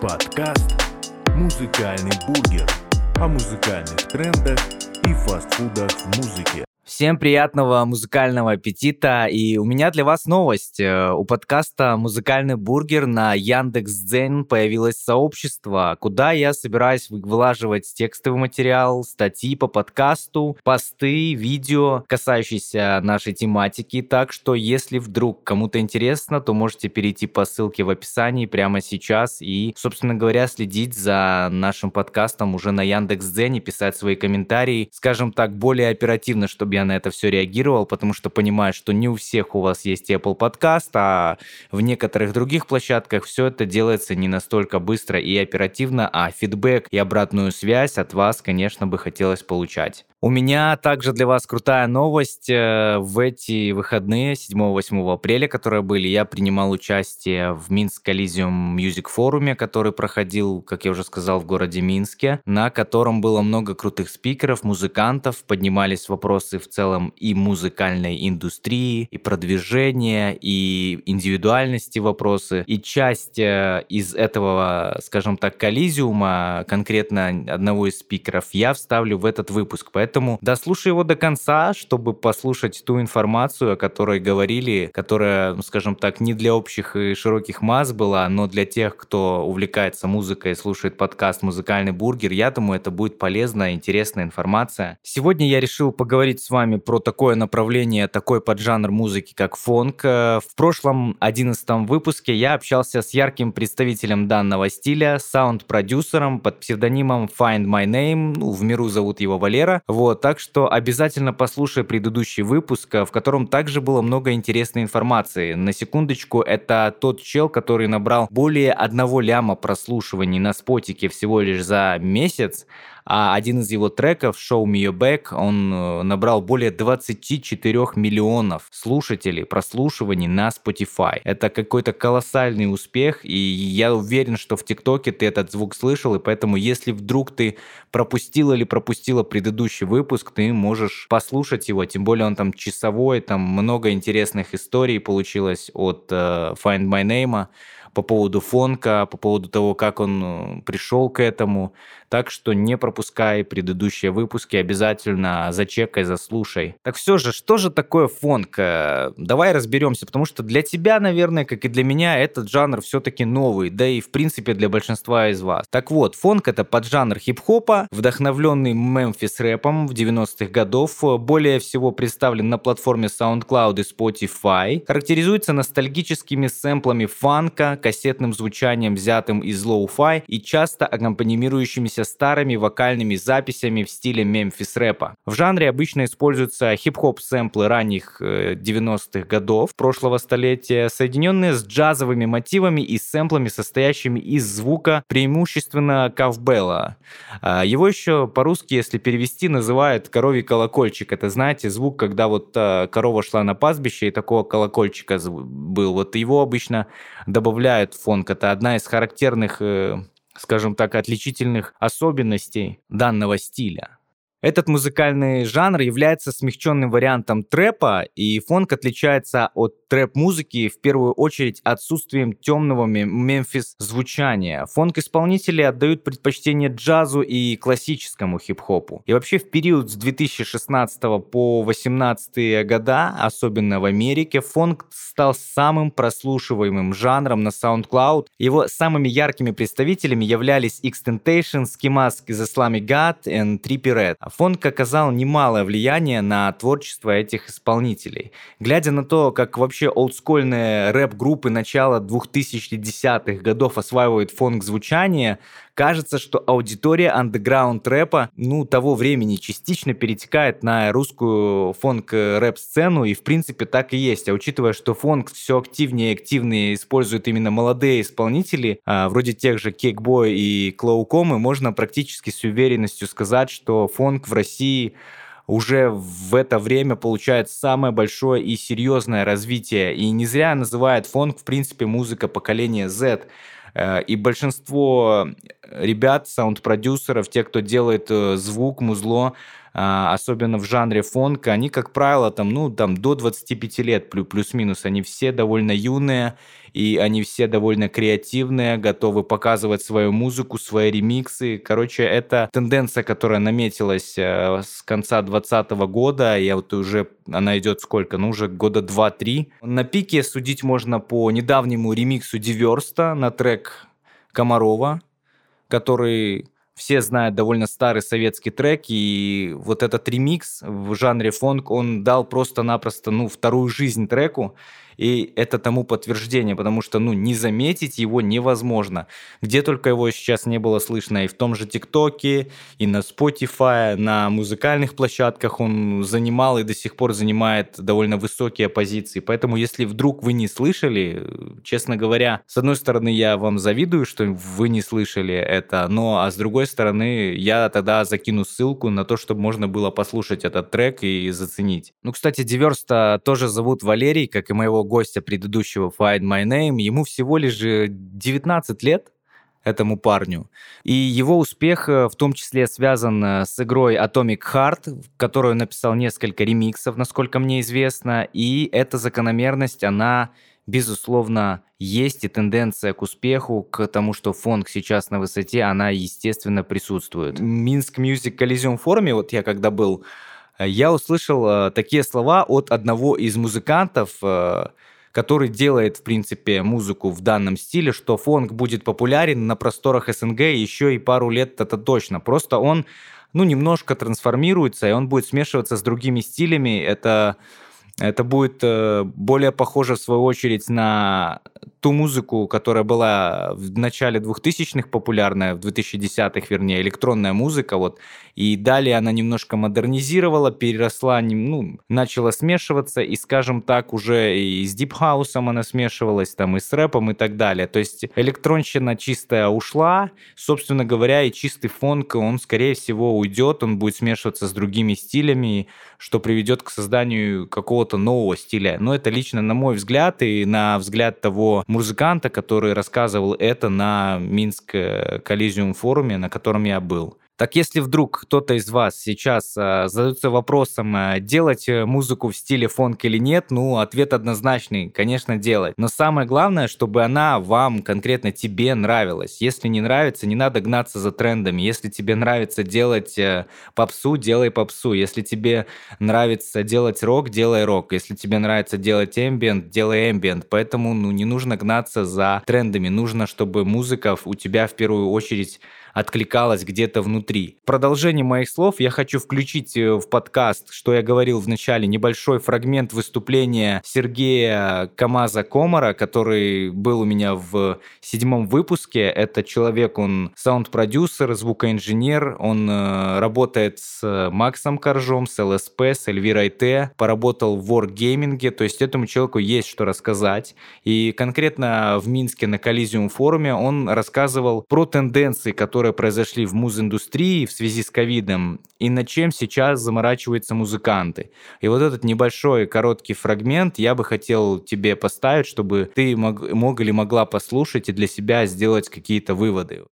Подкаст «Музыкальный бургер» о музыкальных трендах и фастфудах в музыке. Всем приятного музыкального аппетита. И у меня для вас новость. Э, у подкаста «Музыкальный бургер» на Яндекс.Дзен появилось сообщество, куда я собираюсь вылаживать текстовый материал, статьи по подкасту, посты, видео, касающиеся нашей тематики. Так что, если вдруг кому-то интересно, то можете перейти по ссылке в описании прямо сейчас и, собственно говоря, следить за нашим подкастом уже на Яндекс.Дзене, писать свои комментарии, скажем так, более оперативно, чтобы я на это все реагировал, потому что понимаю, что не у всех у вас есть Apple Podcast, а в некоторых других площадках все это делается не настолько быстро и оперативно, а фидбэк и обратную связь от вас, конечно, бы хотелось получать. У меня также для вас крутая новость. Э, в эти выходные, 7-8 апреля, которые были, я принимал участие в Минск Elysium Music форуме, который проходил, как я уже сказал, в городе Минске, на котором было много крутых спикеров, музыкантов, поднимались вопросы в целом и музыкальной индустрии, и продвижения, и индивидуальности вопросы. И часть э, из этого, скажем так, коллизиума, конкретно одного из спикеров, я вставлю в этот выпуск. Поэтому Поэтому дослушай его до конца, чтобы послушать ту информацию, о которой говорили, которая, ну, скажем так, не для общих и широких масс была, но для тех, кто увлекается музыкой и слушает подкаст «Музыкальный бургер», я думаю, это будет полезная, интересная информация. Сегодня я решил поговорить с вами про такое направление, такой поджанр музыки, как фонк. В прошлом одиннадцатом выпуске я общался с ярким представителем данного стиля, саунд-продюсером под псевдонимом Find My Name, ну, в миру зовут его Валера. Вот, так что обязательно послушай предыдущий выпуск, в котором также было много интересной информации. На секундочку, это тот чел, который набрал более одного ляма прослушиваний на спотике всего лишь за месяц, а один из его треков «Show Me Your Back» он э, набрал более 24 миллионов слушателей, прослушиваний на Spotify. Это какой-то колоссальный успех, и я уверен, что в ТикТоке ты этот звук слышал, и поэтому если вдруг ты пропустил или пропустила предыдущий выпуск, ты можешь послушать его, тем более он там часовой, там много интересных историй получилось от uh, Find My Name по поводу фонка, по поводу того, как он э, пришел к этому. Так что не пропускай предыдущие выпуски, обязательно зачекай, заслушай. Так все же, что же такое фонк? Э, давай разберемся, потому что для тебя, наверное, как и для меня, этот жанр все-таки новый, да и в принципе для большинства из вас. Так вот, фонк это поджанр хип-хопа, вдохновленный Мемфис рэпом в 90-х годов, более всего представлен на платформе SoundCloud и Spotify, характеризуется ностальгическими сэмплами фанка, кассетным звучанием, взятым из lo-fi и часто аккомпанирующимися старыми вокальными записями в стиле мемфис рэпа. В жанре обычно используются хип-хоп сэмплы ранних 90-х э, годов прошлого столетия, соединенные с джазовыми мотивами и сэмплами, состоящими из звука преимущественно кавбелла. А, его еще по-русски, если перевести, называют коровий колокольчик. Это, знаете, звук, когда вот э, корова шла на пастбище и такого колокольчика был. Вот его обычно добавляют выделяют фонк. Это одна из характерных, э, скажем так, отличительных особенностей данного стиля. Этот музыкальный жанр является смягченным вариантом трэпа, и фонк отличается от трэп-музыки в первую очередь отсутствием темного мемфис звучания. Фонк-исполнители отдают предпочтение джазу и классическому хип-хопу. И вообще в период с 2016 по 2018 года, особенно в Америке, фонк стал самым прослушиваемым жанром на SoundCloud. Его самыми яркими представителями являлись Xtentation, Ski Mask из Islamic God и Trippie Red. Фонк оказал немалое влияние на творчество этих исполнителей. Глядя на то, как вообще олдскульные рэп-группы начала 2010-х годов осваивают фонк-звучание, кажется, что аудитория андеграунд рэпа, ну, того времени частично перетекает на русскую фонк-рэп-сцену, и в принципе так и есть. А учитывая, что фонк все активнее и активнее используют именно молодые исполнители, а, вроде тех же Кейкбой и Клоукомы, можно практически с уверенностью сказать, что фонк в России уже в это время получает самое большое и серьезное развитие. И не зря называют фонк, в принципе, музыка поколения Z. Э, и большинство ребят, саунд-продюсеров, те, кто делает э, звук, музло, особенно в жанре фонк, они, как правило, там, ну, там до 25 лет плюс-минус, они все довольно юные, и они все довольно креативные, готовы показывать свою музыку, свои ремиксы. Короче, это тенденция, которая наметилась э, с конца 2020 года, я вот уже, она идет сколько, ну уже года 2-3. На пике судить можно по недавнему ремиксу Диверста на трек Комарова, который все знают довольно старый советский трек, и вот этот ремикс в жанре фонк, он дал просто-напросто, ну, вторую жизнь треку, и это тому подтверждение, потому что, ну, не заметить его невозможно. Где только его сейчас не было слышно, и в том же ТикТоке, и на Spotify, на музыкальных площадках он занимал и до сих пор занимает довольно высокие позиции. Поэтому, если вдруг вы не слышали, честно говоря, с одной стороны, я вам завидую, что вы не слышали это, но, а с другой стороны, я тогда закину ссылку на то, чтобы можно было послушать этот трек и заценить. Ну, кстати, Диверста тоже зовут Валерий, как и моего гостя предыдущего Find My Name, ему всего лишь 19 лет, этому парню. И его успех э, в том числе связан э, с игрой Atomic Heart, в которую он написал несколько ремиксов, насколько мне известно. И эта закономерность, она безусловно, есть и тенденция к успеху, к тому, что фонг сейчас на высоте, она, естественно, присутствует. Минск Music Coliseum форуме, вот я когда был, я услышал э, такие слова от одного из музыкантов, э, который делает, в принципе, музыку в данном стиле, что фонг будет популярен на просторах СНГ еще и пару лет, это точно. Просто он, ну, немножко трансформируется, и он будет смешиваться с другими стилями. Это это будет э, более похоже, в свою очередь, на ту музыку, которая была в начале 2000-х популярная, в 2010-х, вернее, электронная музыка, вот, и далее она немножко модернизировала, переросла, ну, начала смешиваться, и, скажем так, уже и с дипхаусом она смешивалась, там, и с рэпом, и так далее. То есть электронщина чистая ушла, собственно говоря, и чистый фонк, он, скорее всего, уйдет, он будет смешиваться с другими стилями, что приведет к созданию какого-то нового стиля. Но это лично на мой взгляд и на взгляд того музыканта, который рассказывал это на Минск Коллизиум форуме, на котором я был. Так если вдруг кто-то из вас сейчас э, задается вопросом, э, делать э, музыку в стиле фонк или нет, ну, ответ однозначный, конечно, делать. Но самое главное, чтобы она вам, конкретно тебе, нравилась. Если не нравится, не надо гнаться за трендами. Если тебе нравится делать э, попсу, делай попсу. Если тебе нравится делать рок, делай рок. Если тебе нравится делать эмбиент, делай эмбиент. Поэтому, ну, не нужно гнаться за трендами. Нужно, чтобы музыка у тебя в первую очередь откликалось где-то внутри. В продолжение моих слов я хочу включить э, в подкаст, что я говорил в начале, небольшой фрагмент выступления Сергея Камаза Комара, который был у меня в седьмом выпуске. Это человек, он саунд-продюсер, звукоинженер, он э, работает с Максом Коржом, с ЛСП, с Эльвирой Т, поработал в Wargaming, то есть этому человеку есть что рассказать. И конкретно в Минске на Коллизиум форуме он рассказывал про тенденции, которые которые произошли в муз-индустрии в связи с ковидом, и над чем сейчас заморачиваются музыканты. И вот этот небольшой короткий фрагмент я бы хотел тебе поставить, чтобы ты мог, мог или могла послушать и для себя сделать какие-то выводы.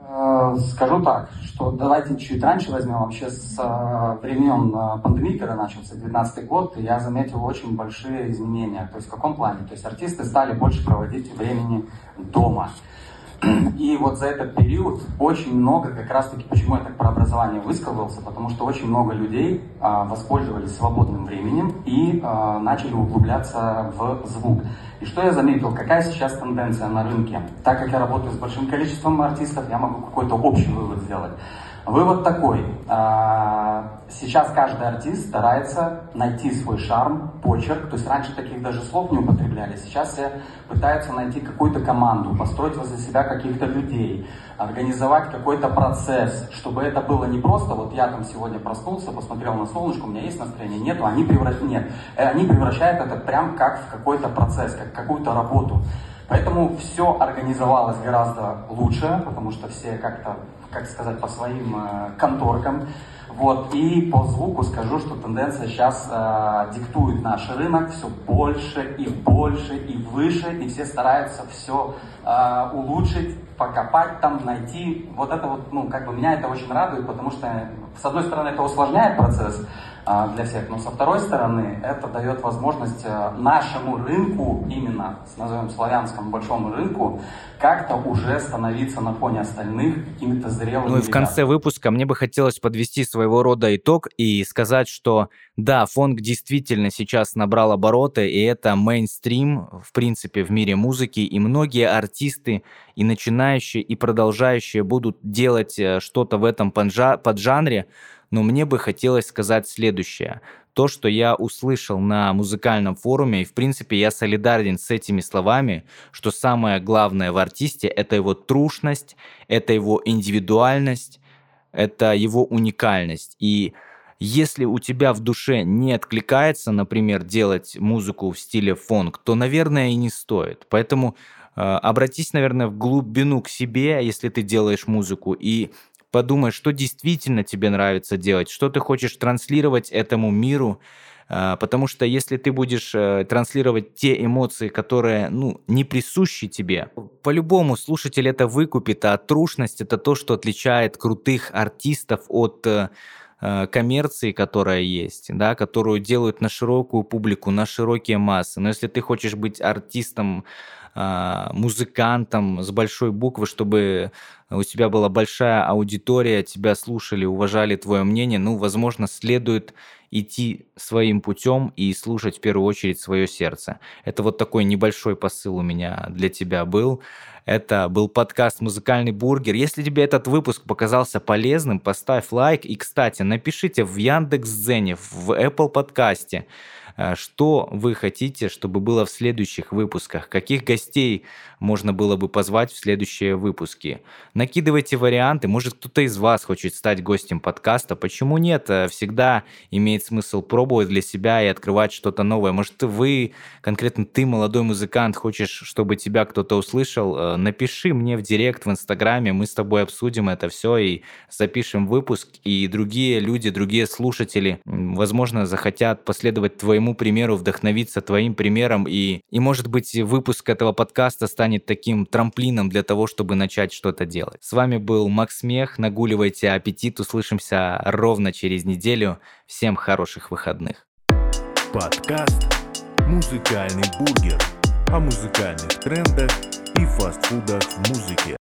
Э, скажу так, что давайте чуть раньше возьмем, вообще с э, времен э, пандемии, когда начался 2019 год, я заметил очень большие изменения. То есть в каком плане? То есть артисты стали больше проводить времени дома. И вот за этот период очень много, как раз таки, почему я так про образование высказался, потому что очень много людей а, воспользовались свободным временем и а, начали углубляться в звук. И что я заметил, какая сейчас тенденция на рынке? Так как я работаю с большим количеством артистов, я могу какой-то общий вывод сделать. Вывод такой. А, сейчас каждый артист старается найти свой шарм, почерк. То есть раньше таких даже слов не употребляли. Сейчас все пытаются найти какую-то команду, построить возле себя каких-то людей, организовать какой-то процесс, чтобы это было не просто, вот я там сегодня проснулся, посмотрел на солнышко, у меня есть настроение, нету, они превращают, нет, э, они превращают это прям как в какой-то процесс, как какую-то работу. Поэтому все организовалось гораздо лучше, потому что все как-то как сказать, по своим э, конторкам. Вот. И по звуку скажу, что тенденция сейчас э, диктует наш рынок все больше и больше и выше, и все стараются все э, улучшить, покопать там, найти. Вот это вот, ну, как бы меня это очень радует, потому что, с одной стороны, это усложняет процесс, а, для всех. Но со второй стороны, это дает возможность э, нашему рынку, именно, назовем славянскому большому рынку, как-то уже становиться на фоне остальных какими-то зрелыми. Ну и в конце выпуска мне бы хотелось подвести своего рода итог и сказать, что да, фонг действительно сейчас набрал обороты, и это мейнстрим, в принципе, в мире музыки, и многие артисты, и начинающие, и продолжающие будут делать э, что-то в этом поджанре, но мне бы хотелось сказать следующее. То, что я услышал на музыкальном форуме, и в принципе я солидарен с этими словами, что самое главное в артисте – это его трушность, это его индивидуальность, это его уникальность. И если у тебя в душе не откликается, например, делать музыку в стиле фонк, то, наверное, и не стоит. Поэтому э, обратись, наверное, в глубину к себе, если ты делаешь музыку, и подумай, что действительно тебе нравится делать, что ты хочешь транслировать этому миру, а, потому что если ты будешь э, транслировать те эмоции, которые ну, не присущи тебе, по-любому слушатель это выкупит, а трушность это то, что отличает крутых артистов от э, э, коммерции, которая есть, да, которую делают на широкую публику, на широкие массы. Но если ты хочешь быть артистом, а, музыкантом с большой буквы, чтобы у тебя была большая аудитория, тебя слушали, уважали твое мнение, ну, возможно, следует идти своим путем и слушать в первую очередь свое сердце. Это вот такой небольшой посыл у меня для тебя был. Это был подкаст «Музыкальный бургер». Если тебе этот выпуск показался полезным, поставь лайк. И, кстати, напишите в Яндекс.Дзене, в Apple подкасте, что вы хотите, чтобы было в следующих выпусках? Каких гостей можно было бы позвать в следующие выпуски? Накидывайте варианты. Может, кто-то из вас хочет стать гостем подкаста. Почему нет? Э, всегда имеет смысл пробовать для себя и открывать что-то новое. Может, вы, конкретно ты, молодой музыкант, хочешь, чтобы тебя кто-то услышал? Э, напиши мне в директ в Инстаграме. Мы с тобой обсудим это все и запишем выпуск. И другие люди, другие слушатели, возможно, захотят последовать твоему твоему примеру, вдохновиться твоим примером, и, и может быть, выпуск этого подкаста станет таким трамплином для того, чтобы начать что-то делать. С вами был Макс Мех, нагуливайте аппетит, услышимся ровно через неделю. Всем хороших выходных. Подкаст «Музыкальный бургер» о музыкальных трендах и фастфудах в музыке.